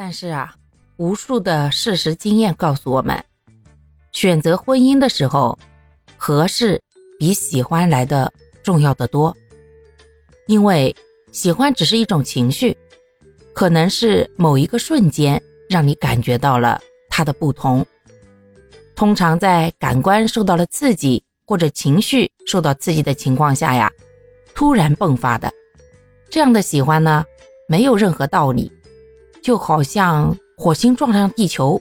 但是啊，无数的事实经验告诉我们，选择婚姻的时候，合适比喜欢来的重要的多。因为喜欢只是一种情绪，可能是某一个瞬间让你感觉到了它的不同。通常在感官受到了刺激或者情绪受到刺激的情况下呀，突然迸发的这样的喜欢呢，没有任何道理，就好像火星撞上地球，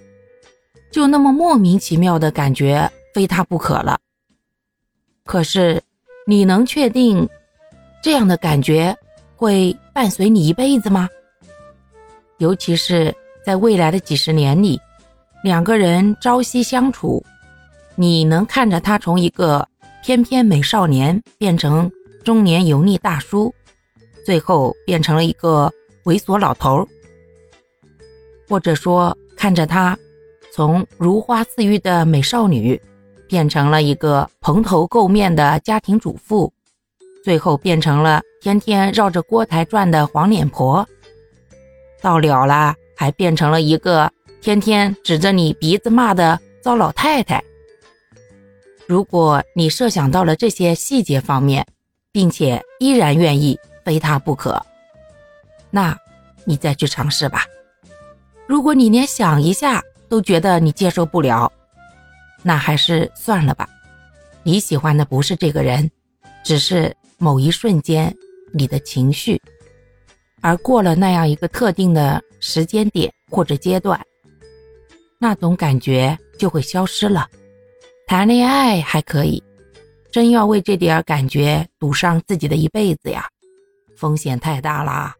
就那么莫名其妙的感觉非他不可了。可是你能确定这样的感觉会伴随你一辈子吗？尤其是在未来的几十年里。两个人朝夕相处，你能看着他从一个翩翩美少年变成中年油腻大叔，最后变成了一个猥琐老头或者说看着她从如花似玉的美少女变成了一个蓬头垢面的家庭主妇，最后变成了天天绕着锅台转的黄脸婆，到了了还变成了一个。天天指着你鼻子骂的糟老太太。如果你设想到了这些细节方面，并且依然愿意非他不可，那你再去尝试吧。如果你连想一下都觉得你接受不了，那还是算了吧。你喜欢的不是这个人，只是某一瞬间你的情绪，而过了那样一个特定的时间点或者阶段。那种感觉就会消失了。谈恋爱还可以，真要为这点感觉赌上自己的一辈子呀，风险太大啦。